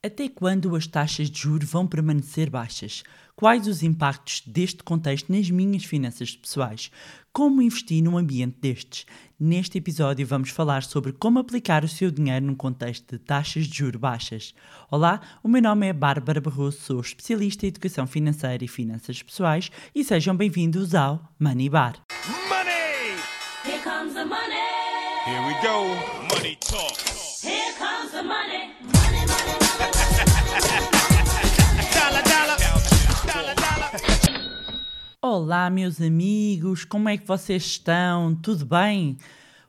Até quando as taxas de juros vão permanecer baixas? Quais os impactos deste contexto nas minhas finanças pessoais? Como investir num ambiente destes? Neste episódio vamos falar sobre como aplicar o seu dinheiro num contexto de taxas de juros baixas. Olá, o meu nome é Bárbara Barroso, sou especialista em educação financeira e finanças pessoais e sejam bem-vindos ao Money Bar. Money! Here comes the money. Here we go. Money talk. Olá, meus amigos, como é que vocês estão? Tudo bem?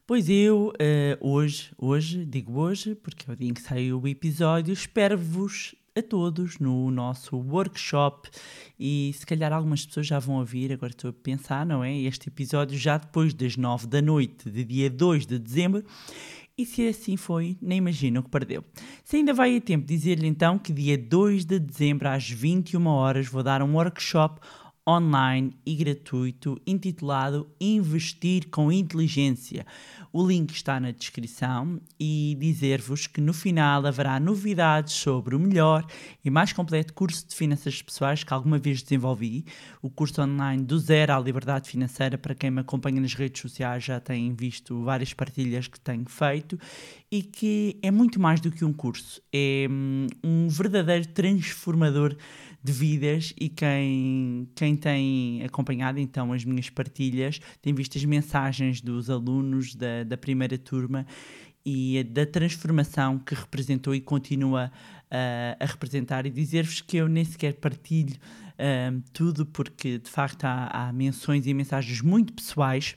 Pois eu, eh, hoje, hoje, digo hoje, porque é o dia em que saiu o episódio, espero-vos a todos no nosso workshop e se calhar algumas pessoas já vão ouvir, agora estou a pensar, não é? Este episódio já depois das 9 da noite de dia 2 de dezembro e se assim foi, nem imagino o que perdeu. Se ainda vai a tempo, dizer-lhe então que dia 2 de dezembro às 21 horas vou dar um workshop online e gratuito intitulado Investir com Inteligência. O link está na descrição e dizer-vos que no final haverá novidades sobre o melhor e mais completo curso de finanças pessoais que alguma vez desenvolvi. O curso online do zero à liberdade financeira, para quem me acompanha nas redes sociais já tem visto várias partilhas que tenho feito e que é muito mais do que um curso, é hum, um verdadeiro transformador de vidas e quem, quem tem acompanhado então as minhas partilhas tem visto as mensagens dos alunos da, da primeira turma e da transformação que representou e continua ah, a representar. E dizer-vos que eu nem sequer partilho ah, tudo porque de facto há, há menções e mensagens muito pessoais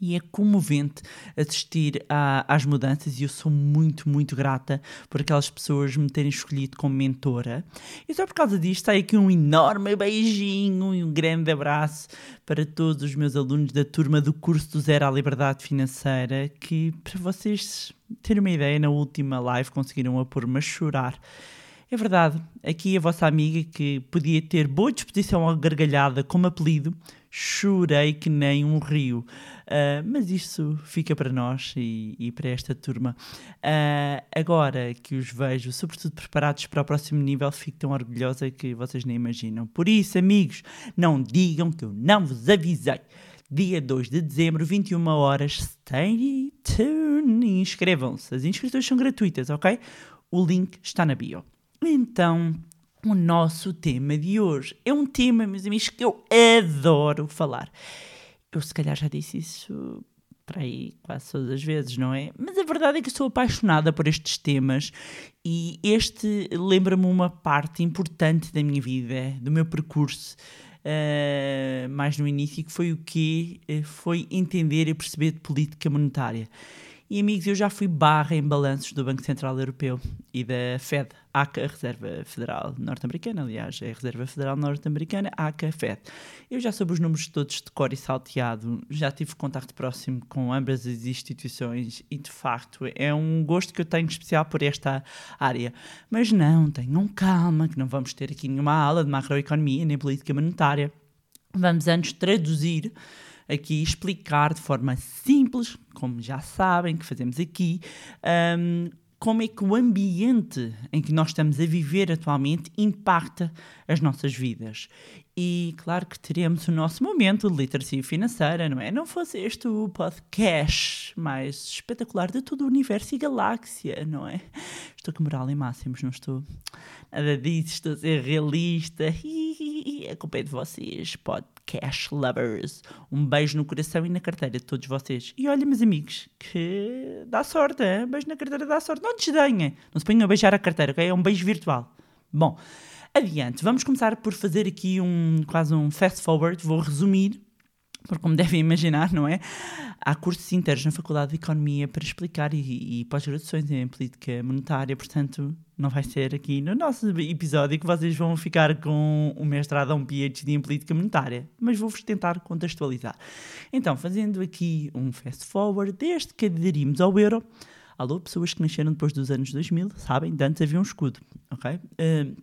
e é comovente assistir a- às mudanças e eu sou muito, muito grata por aquelas pessoas me terem escolhido como mentora. E só por causa disto sai aqui um enorme beijinho e um grande abraço para todos os meus alunos da turma do curso do Zero à Liberdade Financeira que, para vocês terem uma ideia, na última live conseguiram a pôr-me a chorar. É verdade, aqui a vossa amiga que podia ter boa disposição à gargalhada como apelido, chorei que nem um rio. Ah, mas isso fica para nós e, e para esta turma. Ah, agora que os vejo, sobretudo preparados para o próximo nível, fico tão orgulhosa que vocês nem imaginam. Por isso, amigos, não digam que eu não vos avisei. Dia 2 de dezembro, 21 horas, stay tuned inscrevam-se. As inscrições são gratuitas, ok? O link está na bio. Então, o nosso tema de hoje é um tema, meus amigos, que eu adoro falar. Eu se calhar já disse isso para aí quase todas as vezes, não é? Mas a verdade é que sou apaixonada por estes temas e este lembra-me uma parte importante da minha vida, do meu percurso, eh, mais no início, que foi o que foi entender e perceber de política monetária. E amigos, eu já fui barra em balanços do Banco Central Europeu e da Fed, ACA, Reserva Federal Norte-Americana, aliás, é a Reserva Federal Norte-Americana, ACA, Fed. Eu já soube os números todos de cor e salteado, já tive contacto próximo com ambas as instituições e, de facto, é um gosto que eu tenho especial por esta área. Mas não, tenham calma, que não vamos ter aqui nenhuma aula de macroeconomia nem política monetária. Vamos antes traduzir aqui explicar de forma simples, como já sabem que fazemos aqui, hum, como é que o ambiente em que nós estamos a viver atualmente impacta as nossas vidas. E claro que teremos o nosso momento de literacia financeira, não é? Não fosse este o podcast mais espetacular de todo o universo e galáxia, não é? Estou com moral em máximos, não estou? Nada disso, estou a ser realista. A culpa é de vocês, podcast lovers. Um beijo no coração e na carteira de todos vocês. E olha, meus amigos, que dá sorte, hein? beijo na carteira dá sorte. Não desdenhem, não se ponham a beijar a carteira, ok? É um beijo virtual. Bom, adiante, vamos começar por fazer aqui um quase um fast forward. Vou resumir porque como devem imaginar, não é? Há cursos inteiros na Faculdade de Economia para explicar e, e pós-graduações em política monetária, portanto, não vai ser aqui no nosso episódio que vocês vão ficar com um mestrado ou um PhD em política monetária, mas vou-vos tentar contextualizar. Então, fazendo aqui um fast forward, desde que aderimos ao euro, alô, pessoas que nasceram depois dos anos 2000, sabem, antes havia um escudo, ok? Uh,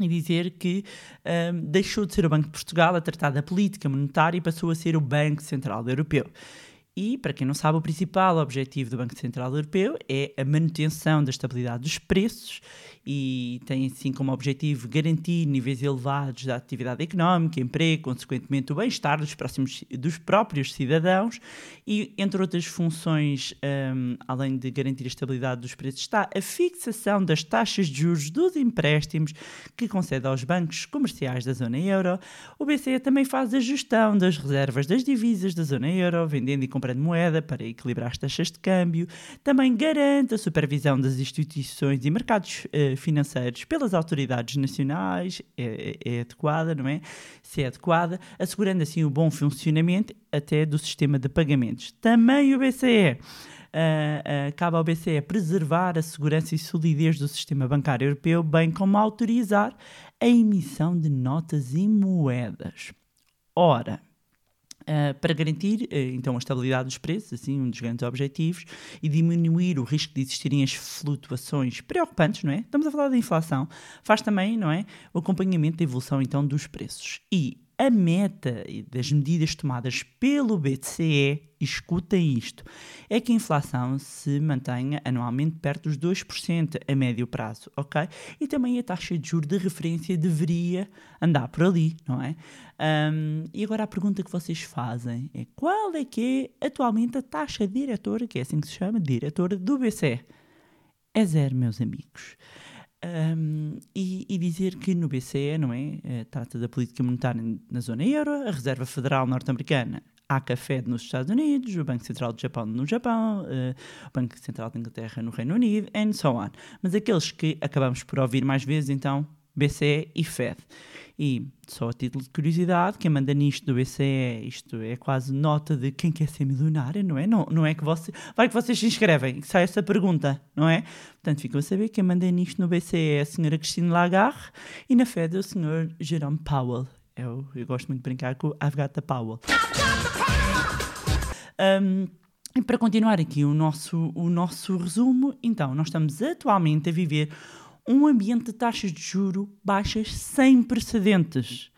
e dizer que hum, deixou de ser o Banco de Portugal a tratar da política monetária e passou a ser o Banco Central Europeu. E, para quem não sabe, o principal objetivo do Banco Central Europeu é a manutenção da estabilidade dos preços e tem, assim, como objetivo garantir níveis elevados da atividade económica, emprego, consequentemente o bem-estar dos, próximos, dos próprios cidadãos e, entre outras funções, um, além de garantir a estabilidade dos preços, está a fixação das taxas de juros dos empréstimos que concede aos bancos comerciais da zona euro. O BCE também faz a gestão das reservas das divisas da zona euro, vendendo e comprando moeda para equilibrar as taxas de câmbio. Também garante a supervisão das instituições e mercados eh, financeiros pelas autoridades nacionais, é, é adequada, não é? Se é adequada, assegurando assim o bom funcionamento até do sistema de pagamentos. Também o BCE. Uh, uh, cabe ao BCE preservar a segurança e solidez do sistema bancário europeu, bem como autorizar a emissão de notas e moedas. Ora, Uh, para garantir uh, então a estabilidade dos preços, assim um dos grandes objetivos, e diminuir o risco de existirem as flutuações preocupantes, não é? Estamos a falar da inflação, faz também, não é, o acompanhamento da evolução então dos preços. E a meta das medidas tomadas pelo BCE, escutem isto, é que a inflação se mantenha anualmente perto dos 2% a médio prazo, ok? E também a taxa de juros de referência deveria andar por ali, não é? Um, e agora a pergunta que vocês fazem é qual é que é atualmente a taxa diretora, que é assim que se chama, diretora do BCE? É zero, meus amigos. Um, e, e, dizer que no BCE, não é? Uh, trata da política monetária na zona euro, a Reserva Federal Norte-Americana há café nos Estados Unidos, o Banco Central do Japão no Japão, uh, o Banco Central da Inglaterra no Reino Unido, and so on. Mas aqueles que acabamos por ouvir mais vezes, então, BCE e Fed. E, só a título de curiosidade, quem manda nisto do BCE, isto é quase nota de quem quer ser milionário, não é? Não, não é que você. Vai que vocês se inscrevem, que sai essa pergunta, não é? Portanto, ficam a saber que quem manda nisto no BCE é a senhora Christine Lagarde e na Fed é o senhor Jerome Powell. Eu, eu gosto muito de brincar com I've got the Powell. Um, e para continuar aqui o nosso, o nosso resumo, então, nós estamos atualmente a viver um ambiente de taxas de juro baixas sem precedentes.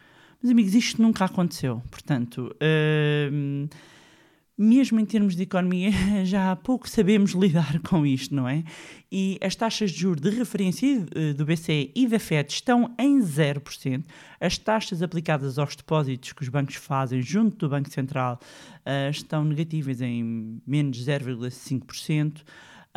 Meus amigos, isto nunca aconteceu. Portanto, uh, mesmo em termos de economia, já há pouco sabemos lidar com isto, não é? E as taxas de juros de referência eh, do BCE e da FED estão em 0%. As taxas aplicadas aos depósitos que os bancos fazem junto do Banco Central uh, estão negativas em menos 0,5%.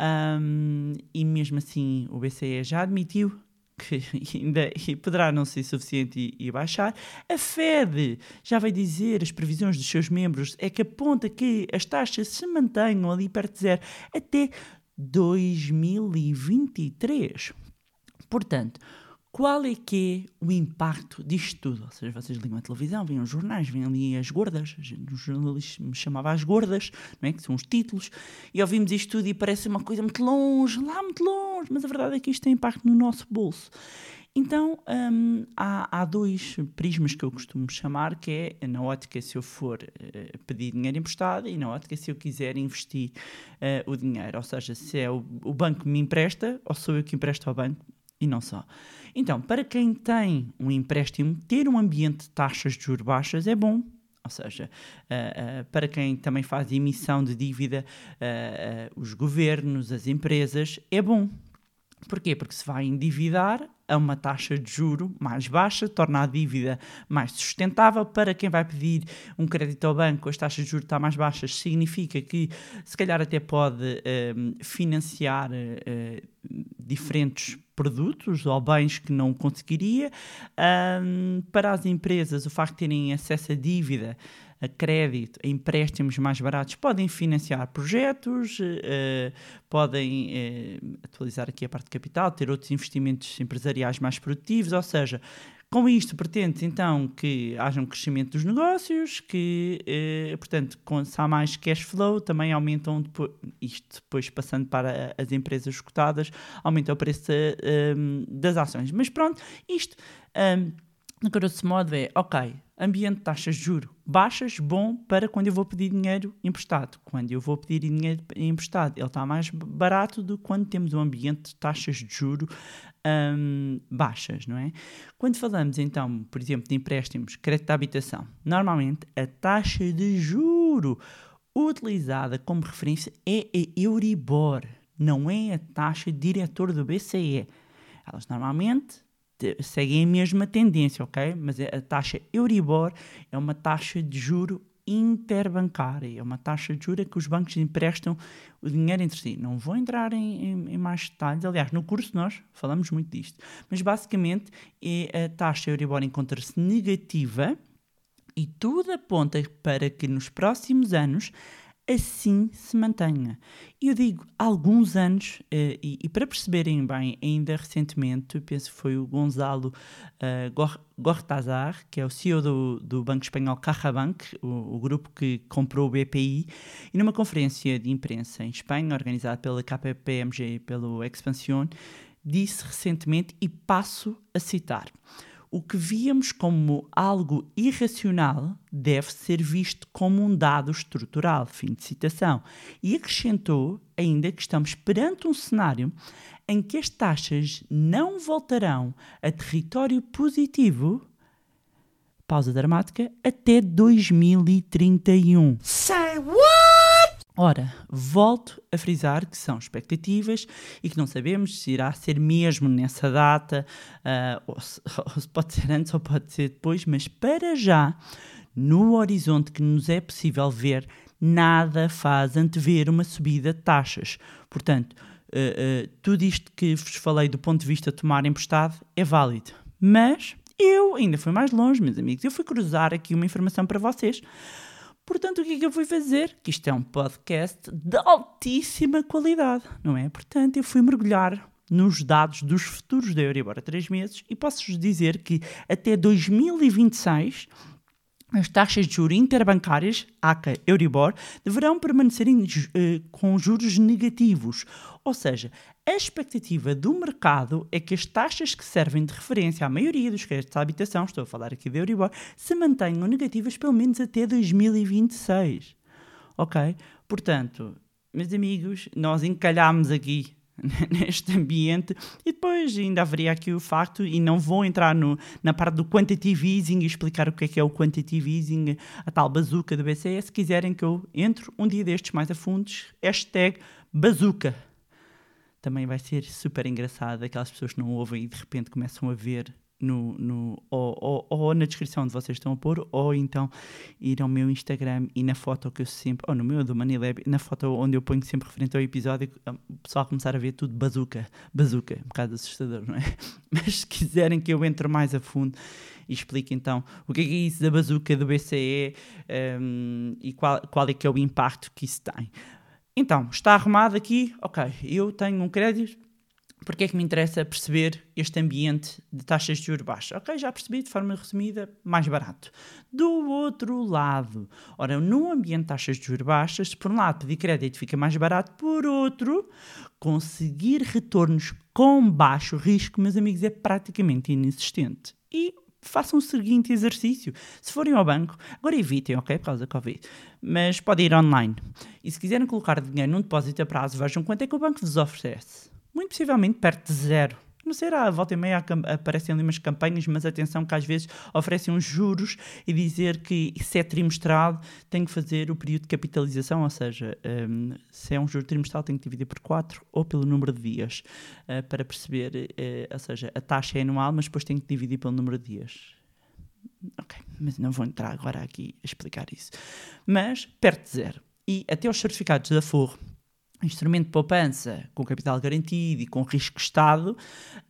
Um, e mesmo assim o BCE já admitiu que ainda poderá não ser suficiente e, e, baixar. A Fed já vai dizer, as previsões dos seus membros é que aponta que as taxas se mantenham ali perto de zero até 2023. Portanto, qual é que é o impacto disto tudo? Ou seja, vocês ligam a televisão, veem os jornais, veem ali as gordas, o jornalista me chamava as gordas, não é? que são os títulos, e ouvimos isto tudo e parece uma coisa muito longe, lá muito longe, mas a verdade é que isto tem impacto no nosso bolso. Então, hum, há, há, dois prismas que eu costumo chamar, que é na ótica se eu for uh, pedir dinheiro emprestado e na ótica se eu quiser investir uh, o dinheiro. Ou seja, se é o, o banco que me empresta ou sou eu que empresto ao banco e não só. Então, para quem tem um empréstimo, ter um ambiente de taxas de juros baixas é bom. Ou seja, uh, uh, para quem também faz emissão de dívida, uh, os governos, as empresas, é bom. Porquê? Porque se vai endividar a uma taxa de juro mais baixa, torna a dívida mais sustentável. Para quem vai pedir um crédito ao banco, as taxas de juros estão mais baixas, significa que se calhar até pode financiar diferentes produtos ou bens que não conseguiria. Um, para as empresas, o facto de terem acesso a dívida, a crédito, a empréstimos mais baratos, podem financiar projetos, uh, podem uh, atualizar aqui a parte de capital, ter outros investimentos empresariais mais produtivos, ou seja, com isto, pretende então que haja um crescimento dos negócios, que, eh, portanto, com, se há mais cash flow, também aumentam, depois, isto depois passando para as empresas cotadas, aumenta o preço um, das ações. Mas pronto, isto, um, no grosso modo, é ok, ambiente de taxas de juro baixas, bom para quando eu vou pedir dinheiro emprestado. Quando eu vou pedir dinheiro emprestado, ele está mais barato do que quando temos um ambiente de taxas de juro um, baixas, não é? Quando falamos então, por exemplo, de empréstimos, crédito de habitação, normalmente a taxa de juro utilizada como referência é a Euribor, não é a taxa diretor do BCE. Elas normalmente te- seguem a mesma tendência, ok? Mas a taxa Euribor é uma taxa de juro interbancária, é uma taxa de juros que os bancos emprestam o dinheiro entre si. Não vou entrar em, em- em mais detalhes, aliás, no curso nós falamos muito disto, mas basicamente é a taxa Euribor encontra-se negativa e tudo aponta para que nos próximos anos assim se mantenha. Eu digo alguns anos, eh, e, e para perceberem bem, ainda recentemente, penso que foi o Gonzalo Gor- Gortazar, que é o CEO do, do banco espanhol CajaBank, o, o grupo que comprou o BPI, e numa conferência de imprensa em Espanha, organizada pela KPMG e pelo Expansión, disse recentemente, e passo a citar, o que víamos como algo irracional deve ser visto como um dado estrutural. Fim de citação. E acrescentou ainda que estamos perante um cenário em que as taxas não voltarão a território positivo, pausa dramática, até 2031. Say what? Ora, volto a frisar que são expectativas e que não sabemos se irá ser mesmo nessa data, ah, ou, se, ou se pode ser antes ou pode ser depois, mas para já, no horizonte que nos é possível ver, nada faz antever uma subida de taxas. Portanto, ah, ah, tudo isto que vos falei do ponto de vista de tomar emprestado é válido. Mas eu ainda fui mais longe, meus amigos. Eu fui cruzar aqui uma informação para vocês. Portanto, o que é que eu fui fazer? Que isto é um podcast de altíssima qualidade, não é? Portanto, eu fui mergulhar nos dados dos futuros da Euribor a três meses e posso-vos dizer que até 2026 as taxas de juros interbancárias, ACA Euribor, deverão permanecer em eh, com juros negativos. Ou seja, a expectativa do mercado é que as taxas que servem de referência à maioria dos créditos à habitação, estou a falar aqui da Euribor, se mantenham negativas pelo menos até 2026. Ok? Portanto, meus amigos, nós encalhámos aqui neste ambiente e depois ainda haveria aqui o facto, e não vou entrar no, na parte do quantitative easing e explicar o que é que é o quantitative easing, a tal bazuca do BCE, se quiserem que eu entre um dia destes mais a fundo, hashtag bazuca. Também vai ser super engraçado aquelas pessoas que não ouvem e de repente começam a ver no, no, ou, ou, ou na descrição onde vocês estão a pôr, ou então ir ao meu Instagram e na foto que eu sempre, ou no meu do Manilab, na foto onde eu ponho sempre referente ao episódio, o pessoal começar a ver tudo bazuca, bazuca, um bocado assustador, não é? Mas se quiserem que eu entre mais a fundo e explique então o que é, que é isso da bazuca do BCE hum, e qual, qual é que é o impacto que isso tem. Então, está arrumado aqui, ok, eu tenho um crédito, porque é que me interessa perceber este ambiente de taxas de juros baixas? Ok, já percebi de forma resumida, mais barato. Do outro lado, ora, num ambiente de taxas de juros baixas, por um lado pedir crédito fica mais barato, por outro, conseguir retornos com baixo risco, meus amigos, é praticamente inexistente. E façam o seguinte exercício. Se forem ao banco, agora evitem, ok, por causa da Covid, mas podem ir online. E se quiserem colocar dinheiro num depósito a prazo, vejam quanto é que o banco vos oferece. Muito possivelmente perto de zero. Não sei, a volta e meia aparecem ali umas campanhas, mas atenção que às vezes oferecem uns juros e dizer que se é trimestral tem que fazer o período de capitalização, ou seja, hum, se é um juro trimestral tem que dividir por 4 ou pelo número de dias eh, para perceber, eh, ou seja, a taxa é anual, mas depois tem que dividir pelo número de dias. Ok, mas não vou entrar agora aqui a explicar isso. Mas perto de zero. E até os certificados da Forro, instrumento de poupança com capital garantido e com risco Estado,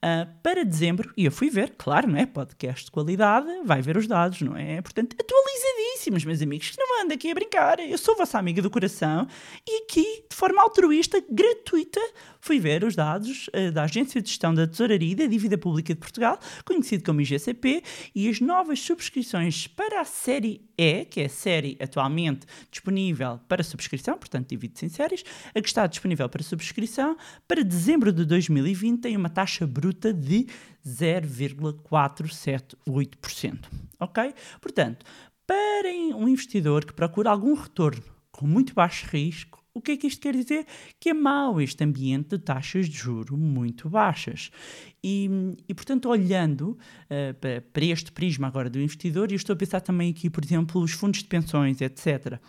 ah, para dezembro, e eu fui ver, claro, não é? Podcast de qualidade, vai ver os dados, não é? Portanto, atualizadíssimos, meus amigos, que não andam aqui a brincar. Eu sou vossa amiga do coração e aqui, de forma altruísta, gratuita, fui ver os dados ah, da Agência de Gestão da Tesouraria e da Dívida Pública de Portugal, conhecido como IGCP, e as novas subscrições para a série E, que é a série atualmente disponível para subscrição, portanto, divide-se em séries, a que está disponível para subscrição, para dezembro de 2020 tem uma taxa bruta de 0,478%. Ok? Portanto, para um investidor que procura algum retorno com muito baixo risco, o que é que isto quer dizer? Que é mau este ambiente de taxas de juro muito baixas. E, e portanto, olhando eh, para, para este prisma agora do investidor, e estou a pensar também aqui, por exemplo, os fundos de pensões, etc.,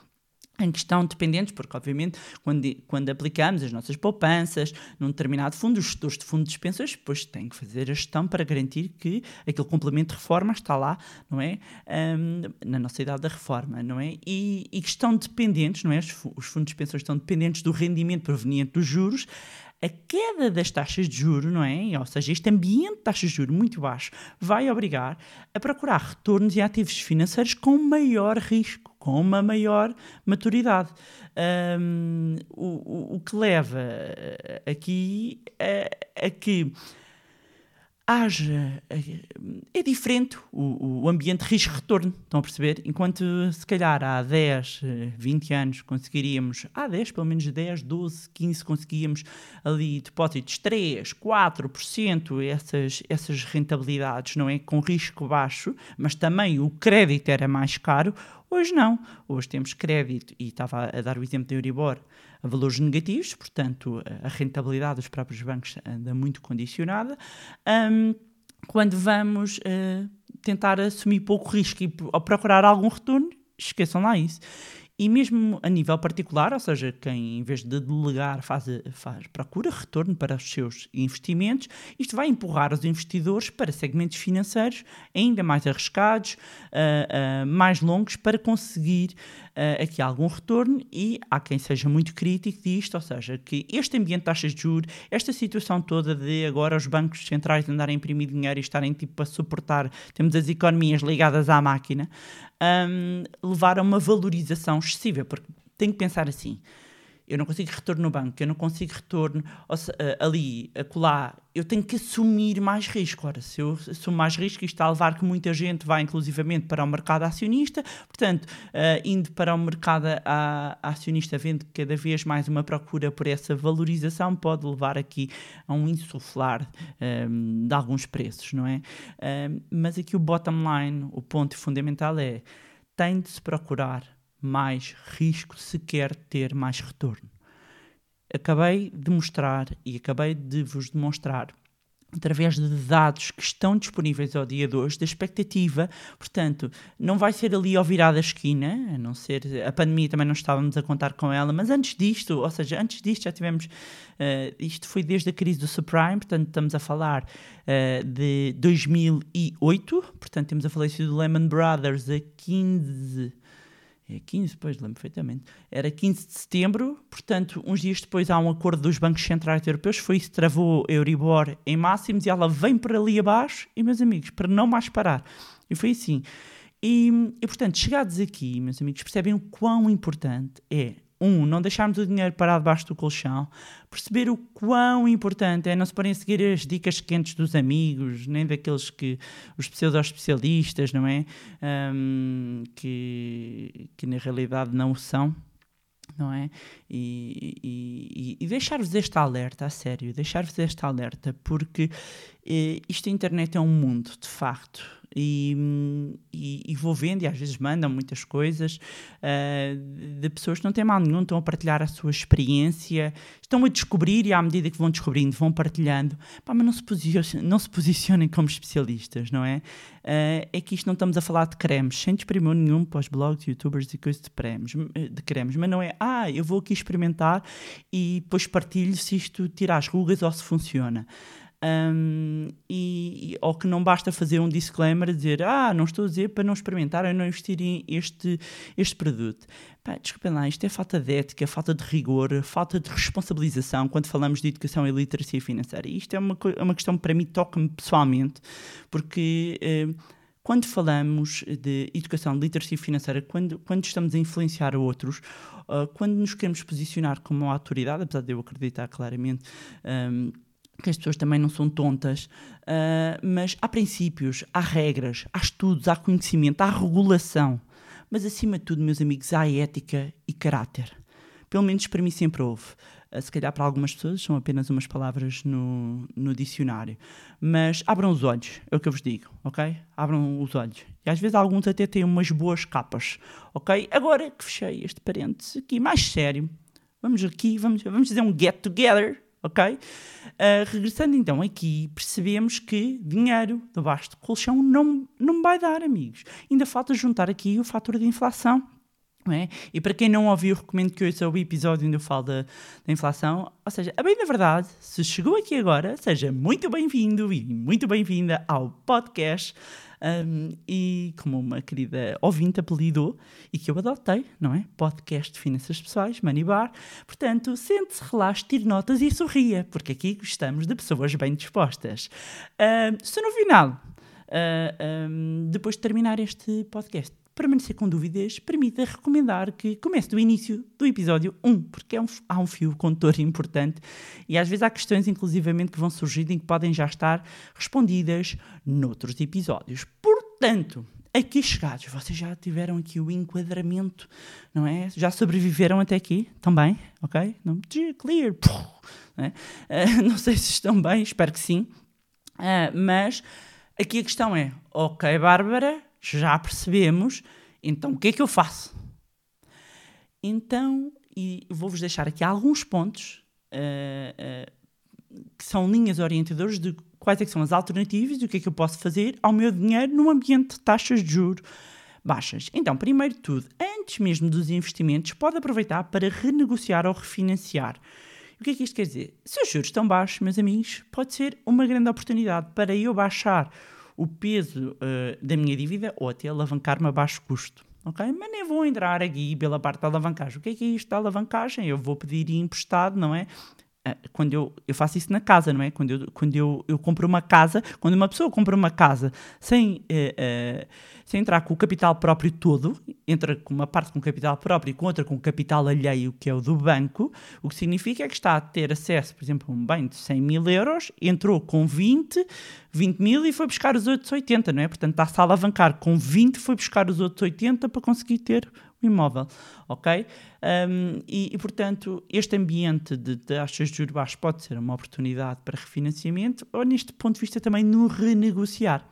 em questão dependentes, porque obviamente quando, quando aplicamos as nossas poupanças num determinado fundo, os gestores de fundos de pensões depois têm que fazer a gestão para garantir que aquele complemento de reforma está lá, não é? Um, na nossa idade da reforma, não é? E, e que estão dependentes, não é? Os fundos de pensões estão dependentes do rendimento proveniente dos juros, a queda das taxas de juro, não é? Ou seja, este ambiente de taxas de juro muito baixo vai obrigar a procurar retornos e ativos financeiros com maior risco, com uma maior maturidade. Hum, o, o- que leva eh, aqui a, a que haja. É diferente o, o ambiente risco-retorno, estão a perceber? Enquanto se calhar há 10, eh, 20 anos conseguiríamos, há 10, pelo menos 10, 12, 15, conseguíamos ali depósitos 3, 4%, essas, essas rentabilidades, não é? Com risco baixo, mas também o crédito era mais caro. Hoje não. Hoje temos crédito, e estava a dar o exemplo da Euribor, valores negativos, portanto, a rentabilidade dos próprios bancos anda muito condicionada. Hum, quando vamos eh, tentar assumir pouco risco e procurar algum retorno, esqueçam lá isso. E mesmo a nível particular, ou seja, quem em vez de delegar faz, faz procura retorno para os seus investimentos, isto vai empurrar os investidores para segmentos financeiros ainda mais arriscados, uh, uh, mais longos, para conseguir uh, aqui algum retorno. E há quem seja muito crítico disto, ou seja, que este ambiente de taxas de juros, esta situação toda de agora os bancos centrais andarem a imprimir dinheiro e estarem tipo a suportar, temos as economias ligadas à máquina, um, levar a uma valorização excessiva, porque tem que pensar assim. Eu não consigo retorno no banco, eu não consigo retorno se, uh, ali, acolá. Eu tenho que assumir mais risco. Ora, se eu assumo mais risco, isto está a levar que muita gente vá inclusivamente para o mercado acionista. Portanto, uh, indo para o mercado a, acionista, vendo cada vez mais uma procura por essa valorização, pode levar aqui a um insuflar um, de alguns preços, não é? Um, mas aqui o bottom line, o ponto fundamental é tem de se procurar mais risco se quer ter mais retorno. Acabei de mostrar e acabei de vos demonstrar através de dados que estão disponíveis ao dia de hoje, da expectativa, portanto, não vai ser ali ao virar da esquina, a não ser, a pandemia também não estávamos a contar com ela, mas antes disto, ou seja, antes disto já tivemos, uh, isto foi desde a crise do subprime, portanto estamos a falar uh, de 2008, portanto temos a falência do Lehman Brothers a 15 é 15, depois lembro perfeitamente. Era 15 de setembro, portanto, uns dias depois há um acordo dos bancos centrais europeus, foi isso que travou a Euribor em máximos e ela vem para ali abaixo e, meus amigos, para não mais parar. E foi assim. E, e portanto, chegados aqui, meus amigos, percebem o quão importante é um, não deixarmos o dinheiro parado debaixo do colchão, perceber o quão importante é não se porem seguir as dicas quentes dos amigos, nem daqueles que, os pseudo-especialistas, não é? Um, que, que na realidade não o são, não é? E, e, e deixar-vos este alerta, a sério, deixar-vos este alerta, porque eh, isto a internet é um mundo, de facto, e, e, e, vou vendo, e às vezes mandam muitas coisas uh, de pessoas que não têm mal nenhum, estão a partilhar a sua experiência, estão a descobrir e à medida que vão descobrindo, vão partilhando, Pá, mas não se, posicionem, não se posicionem como especialistas, não é? Uh, é que isto não estamos a falar de cremes, sem desprimor nenhum para os blogs, youtubers e coisas de, cremes, de cremes, mas não é, ah, eu vou aqui experimentar e depois partilho se isto tira as rugas ou se funciona. Um, e, ou que não basta fazer um disclaimer dizer ah, não estou a dizer para não experimentar ou não investir este, este produto. Pá, desculpem lá, isto é falta de ética, falta de rigor, falta de responsabilização quando falamos de educação e literacia financeira. E isto é uma, é uma questão que para mim toca-me pessoalmente, porque eh, quando falamos de educação, de literacia financeira, quando, quando estamos a influenciar outros, uh, quando nos queremos posicionar como uma autoridade, apesar de eu acreditar claramente. Um, que as pessoas também não são tontas, uh, mas há princípios, há regras, há estudos, há conhecimento, há regulação. Mas acima de tudo, meus amigos, há ética e caráter. Pelo menos para mim sempre houve. Uh, se calhar para algumas pessoas são apenas umas palavras no, no dicionário. Mas abram os olhos, é o que eu vos digo, ok? Abram os olhos. E às vezes alguns até têm umas boas capas, ok? Agora que fechei este parênteses aqui, mais sério, vamos aqui, vamos, vamos fazer um get together ok? Uh, regressando então aqui, percebemos que dinheiro debaixo do colchão não, não vai dar, amigos. Ainda falta juntar aqui o fator de inflação. é? E para quem não ouviu, recomendo que ouça o episódio onde eu falo da, da inflação. Ou seja, a bem da verdade, se chegou aqui agora, seja muito bem-vindo e muito bem-vinda ao podcast. Um, e como uma querida ouvinte apelidou, e que eu adotei, não é? Podcast de Finanças Pessoais, Money Bar. Portanto, sente-se, relaxe, tire notas e sorria, porque aqui gostamos de pessoas bem dispostas. Um, se no final, uh, um, depois de terminar este podcast, permanecer com dúvidas, permita recomendar que comece do início do episódio 1, porque é um, há um fio condutor importante e às vezes há questões, inclusivamente, que vão surgindo e que podem já estar respondidas noutros episódios. Portanto, aqui chegados, vocês já tiveram aqui o enquadramento, não é? Já sobreviveram até aqui também, ok? Não, clear, não, é? uh, não sei se estão bem, espero que sim, uh, mas aqui a questão é, ok, Bárbara, já percebemos, então o que é que eu faço? Então, e vou-vos deixar aqui alguns pontos uh, uh, que são linhas orientadoras de quais é são as alternativas e o que é que eu posso fazer ao meu dinheiro num ambiente de taxas de juros baixas. Então, primeiro de tudo, antes mesmo dos investimentos, pode aproveitar para renegociar ou refinanciar. O que é que isto quer dizer? Se os juros estão baixos, meus amigos, pode ser uma grande oportunidade para eu baixar o peso uh, da minha dívida ou até alavancar-me a baixo custo. Ok? Mas nem vou entrar aqui pela parte da alavancagem. O que é que é isto da alavancagem? Eu vou pedir emprestado, não é? Ah, quando eu, eu faço isso na casa, não é? Quando eu, quando eu, eu compro uma casa, quando uma pessoa compra uma casa sem, uh, uh, sem entrar com o capital próprio todo, entra com uma parte com capital próprio e com outra com capital alheio, que é o do banco, o que significa é que está a ter acesso, por exemplo, a um bem de 100 mil euros, entrou com 20, 20 mil e foi buscar os outros 80, não é? Portanto, está-se a alavancar com 20, foi buscar os outros 80 para conseguir ter imóvel, ok? Um, e, e, portanto, este ambiente de taxas de juros baixos pode ser uma oportunidade para refinanciamento ou, neste ponto de vista, também no renegociar.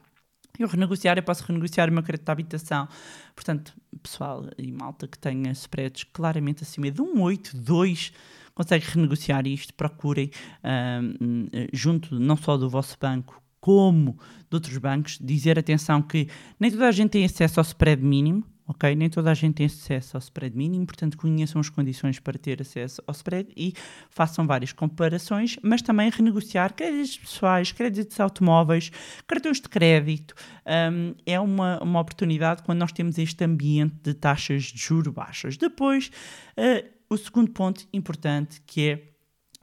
Eu renegociar, eu posso renegociar o meu crédito de habitação. Portanto, pessoal e malta que tenha spreads claramente acima de um 8, 2, consegue renegociar isto, procurem um, junto não só do vosso banco, como de outros bancos, dizer atenção que nem toda a gente tem acesso ao spread mínimo, ok? Nem toda a gente tem acesso ao spread mínimo, portanto conheçam as condições para ter acesso ao spread e façam várias comparações, mas também renegociar créditos pessoais, créditos automóveis, cartões de crédito. Um, é uma, uma oportunidade quando nós temos este ambiente de taxas de juro baixas. Depois, uh, o segundo ponto importante que é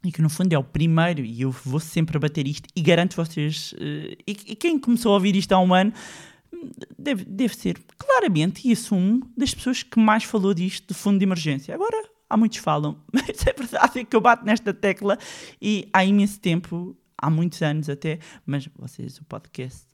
e que no fundo é o primeiro, e eu vou sempre bater isto, e garanto vocês, uh, e, e, quem começou a ouvir isto há um ano, deve, deve ser claramente, e assumo, das pessoas que mais falou disto de fundo de emergência. Agora, há muitos falam, mas é verdade que eu bato nesta tecla e há imenso tempo, há muitos anos até, mas vocês, o podcast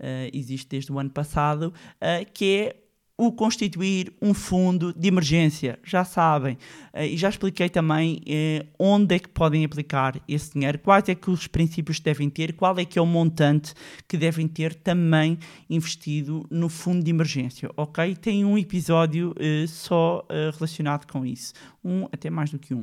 uh, existe desde o ano passado, uh, que é o constituir um fundo de emergência. Já sabem, uh, e já expliquei também uh, onde é que podem aplicar esse dinheiro, quais é que os princípios devem ter, qual é que é o montante que devem ter também investido no fundo de emergência, ok? Tem um episódio uh, só relacionado com isso, um até mais do que um.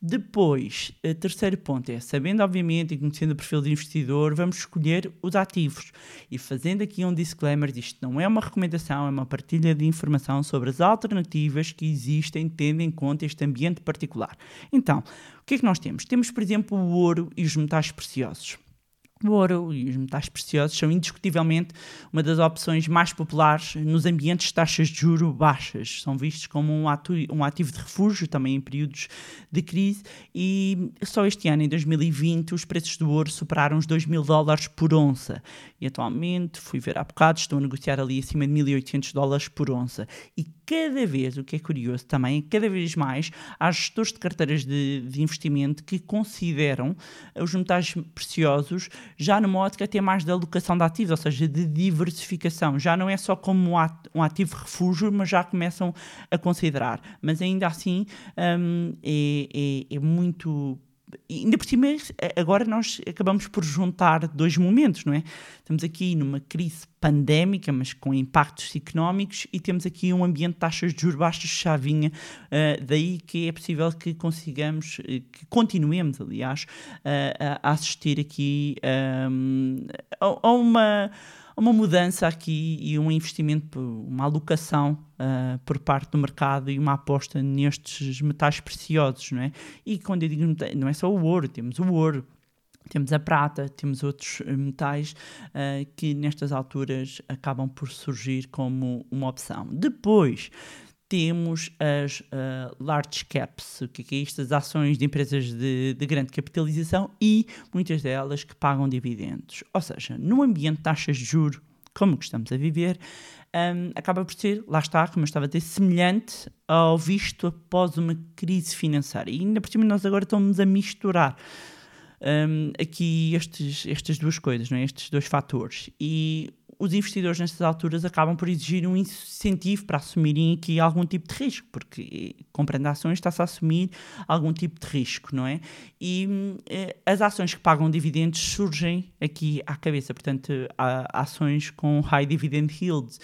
Depois, terceiro ponto é, sabendo obviamente e conhecendo o perfil de investidor, vamos escolher os ativos. E fazendo aqui um disclaimer, isto não é uma recomendação, é uma partilha de informação sobre as alternativas que existem, tendo em conta este ambiente particular. Então, o que é que nós temos? Temos, por exemplo, o ouro e os metais preciosos. O ouro e os metais preciosos são indiscutivelmente uma das opções mais populares nos ambientes de taxas de juro baixas. São vistos como um, um ativo de refúgio também em períodos de crise e só este ano, em 2020, os preços do ouro superaram os 2 mil dólares por onça. E atualmente, fui ver há bocado, estão a negociar ali acima de 1.800 dólares por onça. E cada vez, o que é curioso também, cada vez mais há gestores de carteiras de, de investimento que consideram os metais preciosos já numa ótica até mais de alocação de ativos, ou seja, de diversificação. Já não é só como um ativo refúgio, mas já começam a considerar. Mas ainda assim um, é, é, é muito ainda por cima, agora nós acabamos por juntar dois momentos, não é? Estamos aqui numa crise pandémica, mas com impactos económicos, e temos aqui um ambiente de taxas de juros baixas chavinha, uh, daí que é possível que consigamos, eh, que continuemos, aliás, uh, a assistir aqui um, a, a uma uma mudança aqui e um investimento, uma alocação uh, por parte do mercado e uma aposta nestes metais preciosos, não é? E quando eu digo não é só o ouro, temos o ouro, temos a prata, temos outros eh, metais uh, que nestas alturas acabam por surgir como uma opção. Depois temos as uh, large caps, o que é, isto? As ações de empresas de, de, grande capitalização e muitas delas que pagam dividendos. Ou seja, no ambiente de taxas de juros, como que estamos a viver, um, acaba por ser, lá está, como eu estava a dizer, semelhante ao visto após uma crise financeira. E ainda por cima nós agora estamos a misturar um, aqui estes, estas duas coisas, não é? estes dois fatores. E os investidores nestas alturas acabam por exigir um incentivo para assumirem aqui algum tipo de risco, porque comprando ações está-se a assumir algum tipo de risco, não é? E eh, as ações que pagam dividendos surgem aqui à cabeça, portanto, há ações com high dividend yields.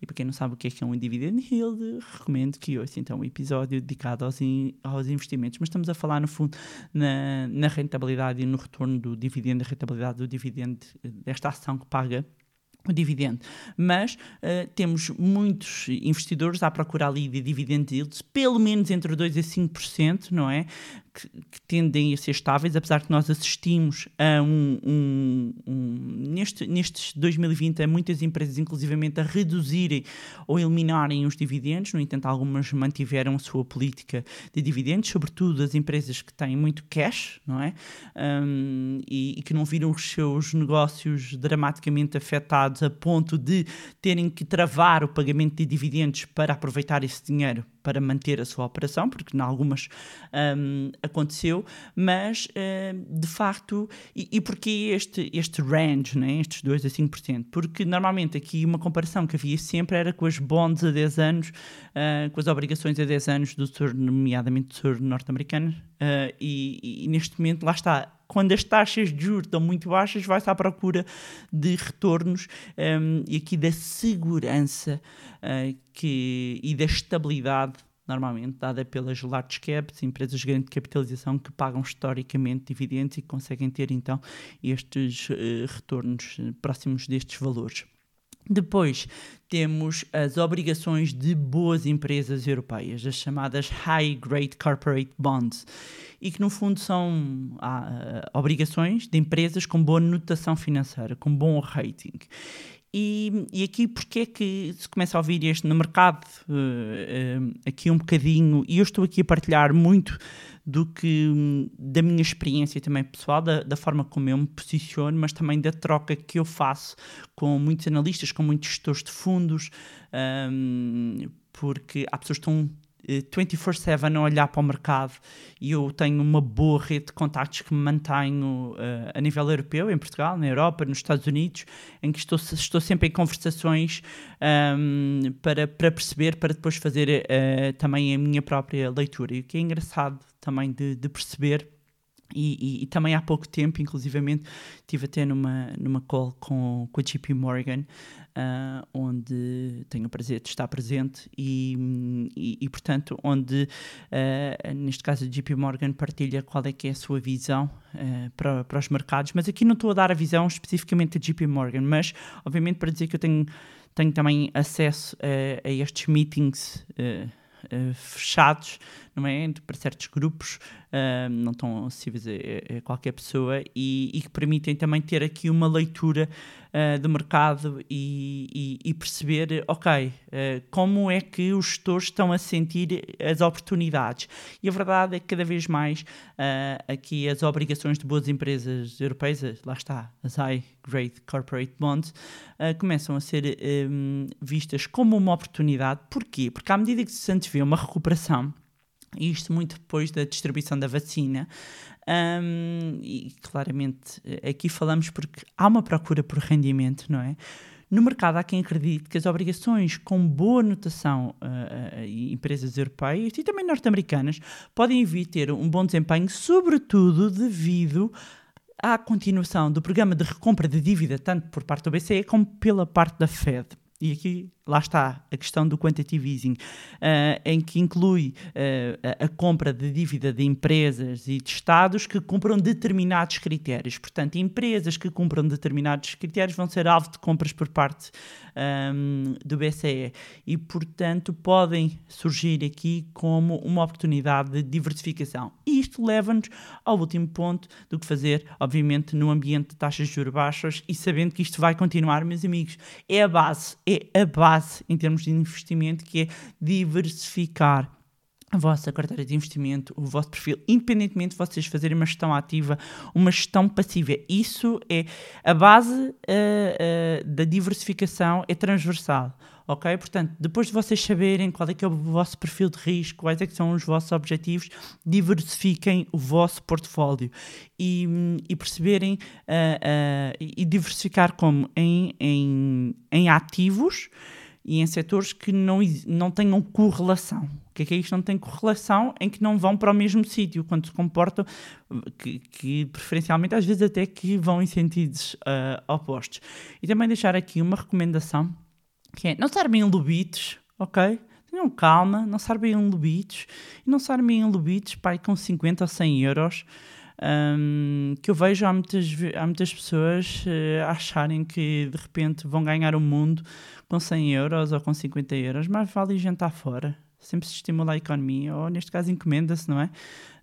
E para quem não sabe o que é que é um dividend yield, recomendo que ouça então um episódio dedicado aos, in, aos investimentos. Mas estamos a falar, no fundo, na, na rentabilidade e no retorno do dividendo, a rentabilidade do dividendo desta ação que paga dividendo. Mas uh, temos muitos investidores à procura ali de dividend yields, pelo menos entre 2% a 5%, não é? Que, que, tendem a ser estáveis, apesar que nós assistimos a um, um, um neste, nestes 2020 a muitas empresas inclusivamente a reduzirem ou eliminarem os dividendos, no entanto algumas mantiveram a sua política de dividendos, sobretudo as empresas que têm muito cash, não é? Um, e, e que não viram os seus negócios dramaticamente afetados a ponto de terem que travar o pagamento de dividendos para aproveitar esse dinheiro para manter a sua operação, porque em algumas um, aconteceu, mas uh, de facto, e, e porquê este, este range, né, estes 2 a 5%? Porque normalmente aqui uma comparação que havia sempre era com as bonds a 10 anos, uh, com as obrigações a 10 anos do Tesouro, nomeadamente do Tesouro norte-americano, uh, e, e neste momento lá está quando as taxas de juros estão muito baixas, vai-se à procura de retornos um, e aqui da segurança uh, que, e da estabilidade normalmente dada pelas large caps, empresas de grande capitalização que pagam historicamente dividendos e conseguem ter então estes uh, retornos próximos destes valores. Depois temos as obrigações de boas empresas europeias, as chamadas High Grade Corporate Bonds, e que no fundo são ah, obrigações de empresas com boa notação financeira, com bom rating. E, e, aqui, porque é que se começa a ouvir este no mercado, uh, uh, aqui um bocadinho, e eu estou aqui a partilhar muito do que da minha experiência também pessoal, da, da, forma como eu me posiciono, mas também da troca que eu faço com muitos analistas, com muitos gestores de fundos, um, porque há pessoas que estão 24-7 a olhar para o mercado e eu tenho uma boa rede de contactos que me mantenho uh, a nível europeu, em Portugal, na Europa, nos Estados Unidos, em que estou, estou sempre em conversações um, ehm, para, para perceber, para depois fazer uh, também a minha própria leitura. E o que é engraçado também de, de perceber e, e, e, também há pouco tempo, inclusivamente, estive até numa, numa call com, com a JP Morgan, uh, onde tenho o prazer de estar presente e, e, e portanto, onde, uh, neste caso, a JP Morgan partilha qual é que é a sua visão uh, para, para os mercados, mas aqui não estou a dar a visão especificamente da JP Morgan, mas, obviamente, para dizer que eu tenho, tenho também acesso a, a estes meetings fechados, não é? Para certos grupos, uh, não estão acessíveis a, a, qualquer pessoa e, e, que permitem também ter aqui uma leitura uh, do mercado e, e, e perceber, ok, como é que os gestores estão a sentir as oportunidades. E a verdade é que cada vez mais aqui as obrigações de boas empresas europeias, lá está, as high grade corporate bonds, começam a ser um, vistas como uma oportunidade. Porquê? Porque à medida que se antevê uma recuperação, isto muito depois da distribuição da vacina. Um, e claramente aqui falamos porque há uma procura por rendimento, não é? No mercado há quem acredite que as obrigações com boa notação uh, uh, empresas europeias e também norte-americanas podem vir ter um bom desempenho, sobretudo devido à continuação do programa de recompra de dívida, tanto por parte do BCE como pela parte da Fed. E aqui, lá está a questão do quantitative easing, uh, em que inclui uh, a, compra de dívida de empresas e de Estados que cumpram determinados critérios. Portanto, empresas que cumpram determinados critérios vão ser alvo de compras por parte um, do BCE e, portanto, podem surgir aqui como uma oportunidade de diversificação. E isto leva-nos ao último ponto do que fazer, obviamente, no ambiente de taxas de juros baixas e sabendo que isto vai continuar, meus amigos. É a base, é a base em termos de investimento que é diversificar a vossa carteira de investimento, o vosso perfil, independentemente de vocês fazerem uma gestão ativa, uma gestão passiva. Isso é a base uh, uh, da diversificação, é transversal. Ok? Portanto, depois de vocês saberem qual é que é o vosso perfil de risco, quais é que são os vossos objetivos, diversifiquem o vosso portfólio e, e perceberem uh, e diversificar como em, em, em ativos e em setores que não, não tenham correlação. O que é que é isto? Não tem correlação em que não vão para o mesmo sítio, quando se comportam, que, que, preferencialmente às vezes até que vão em sentidos uh, opostos. E também deixar aqui uma recomendação, que é não se em lobitos, ok? Tenham calma, não se em lobitos, e não se em lobitos, pai, com 50 ou 100 euros, um, que eu vejo há muitas, há muitas pessoas uh, acharem que de repente vão ganhar o mundo com 100 euros ou com 50 euros, mas vale jantar fora. Sempre se estimula a economia, ou neste caso encomenda-se, não é?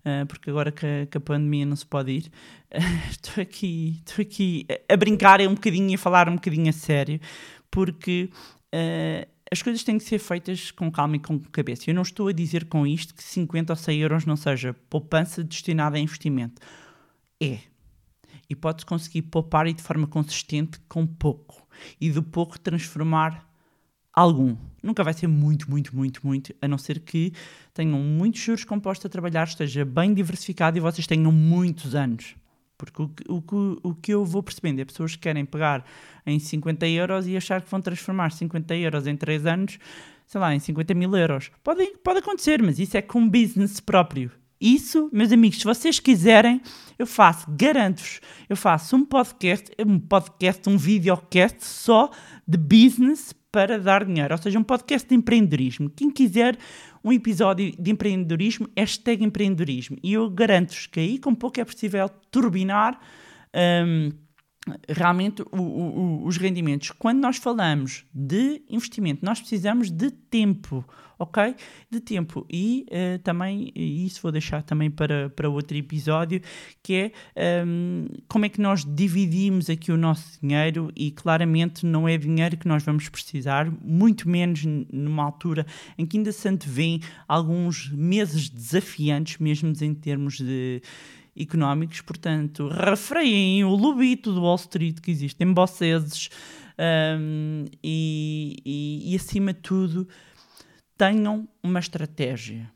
Uh, porque agora que a, que a, pandemia não se pode ir, uh, estou aqui, estou aqui a brincar um bocadinho e a falar um bocadinho a sério, porque as coisas têm que ser feitas com calma e com cabeça. Eu não estou a dizer com isto que 50 ou 100 euros não seja poupança destinada a investimento. É. E pode-se conseguir poupar e de forma consistente com pouco. E do pouco transformar algum. Nunca vai ser muito, muito, muito, muito, a não ser que tenham muitos juros compostos a trabalhar, esteja bem diversificado e vocês tenham muitos anos. Porque o, o, o que eu vou percebendo é pessoas que querem pegar em 50 euros e achar que vão transformar 50 euros em 3 anos, sei lá, em 50 mil euros. Pode, pode acontecer, mas isso é com business próprio. Isso, meus amigos, se vocês quiserem, eu faço, garanto-vos, eu faço um podcast, um podcast, um videocast só de business para dar dinheiro, ou seja, um podcast de empreendedorismo. Quem quiser um episódio de empreendedorismo, hashtag empreendedorismo. E eu garanto-vos que aí, com pouco é possível turbinar um, realmente o, o, os rendimentos. Quando nós falamos de investimento, nós precisamos de tempo, ok? De tempo. E uh, também, isso vou deixar também para, para outro episódio, que é um, como é que nós dividimos aqui o nosso dinheiro e claramente não é dinheiro que nós vamos precisar, muito menos numa altura em que ainda se antevêem alguns meses desafiantes, mesmo em termos de económicos, portanto, refreiem o lobito do Wall Street que existe em vocês um, e, e, e, acima de tudo, tenham uma estratégia,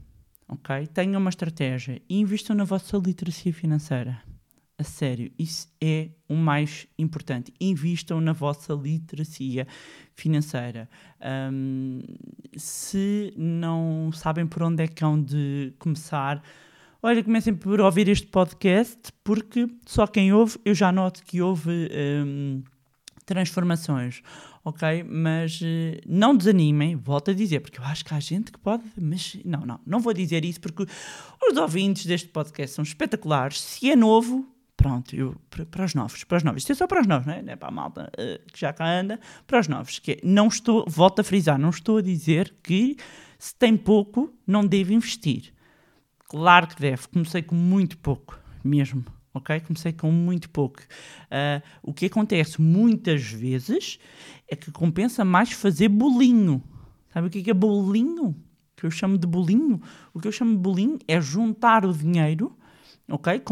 ok? Tenham uma estratégia e investam na vossa literacia financeira. A sério, isso é o mais importante. Invistam na vossa literacia financeira. Um, se não sabem por onde é que hão de começar, Olha, comecem por ouvir este podcast, porque só quem ouve, eu já noto que houve um, transformações, ok? Mas uh, não desanimem, volto a dizer, porque eu acho que há gente que pode, mas não, não, não vou dizer isso, porque os ouvintes deste podcast são espetaculares. Se é novo, pronto, eu, para, para, os novos, para os novos, isto é só para os novos, não é? Não é para a malta uh, que já cá anda, para os novos, que é, não estou, volto a frisar, não estou a dizer que se tem pouco, não deve investir Claro que deve. Comecei com muito pouco, mesmo. Ok? Comecei com muito pouco. Uh, o que acontece muitas vezes é que compensa mais fazer bolinho. Sabe o que é, bolinho? O que eu chamo de bolinho? O que eu chamo de bolinho é juntar o dinheiro ok?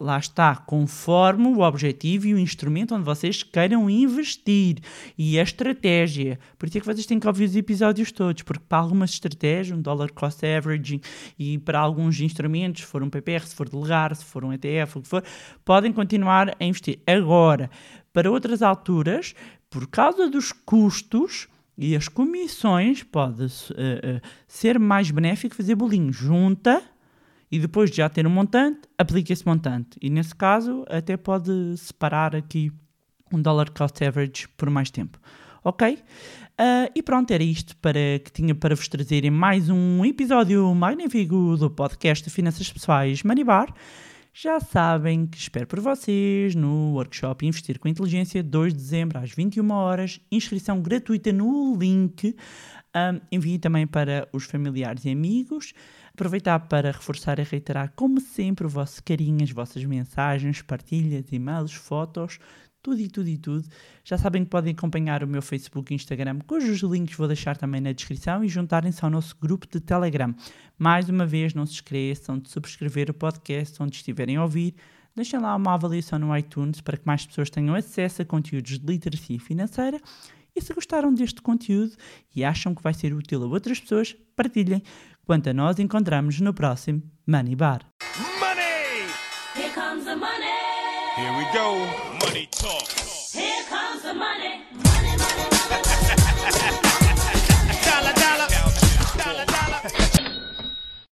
Lá está, conforme o objetivo e o instrumento onde vocês queiram investir e a estratégia. Por isso é que vocês têm que ouvir os episódios todos, porque para algumas estratégias, um dollar cost averaging e para alguns instrumentos, se for um PPR, se for delegar, se for um ETF, o que for, podem continuar a investir. Agora, para outras alturas, por causa dos custos, e as comissões pode uh, uh, ser mais benéfico fazer bolinho. Junta e depois de já ter um montante, aplica esse montante. E nesse caso, até pode separar aqui um dollar cost average por mais tempo. ok? Ah, e pronto, era isto para, que tinha para vos trazer em mais um episódio magnífico do podcast de Finanças Pessoais Manibar. Já sabem que espero por vocês no workshop Investir com Inteligência, 2 de dezembro às 21 horas. Inscrição gratuita no link. Um, envie também para os familiares e amigos. Aproveitar para reforçar e reiterar, como sempre, o vosso carinho, as vossas mensagens, partilhas, e-mails, fotos, tudo e tudo e tudo. Já sabem que podem acompanhar o meu Facebook e Instagram, cujos links vou deixar também na descrição e juntarem-se ao nosso grupo de Telegram. Mais uma vez, não se esqueçam de subscrever o podcast onde estiverem a ouvir. Deixem lá uma avaliação no iTunes para que mais pessoas tenham acesso a conteúdos de literacia financeira. E se gostaram deste conteúdo e acham que vai ser útil a outras pessoas, partilhem. Quanto a nós, encontramos no próximo Money Bar. Money! Here comes the money. Here we go. Money talk. Here comes the money. Money, money, money.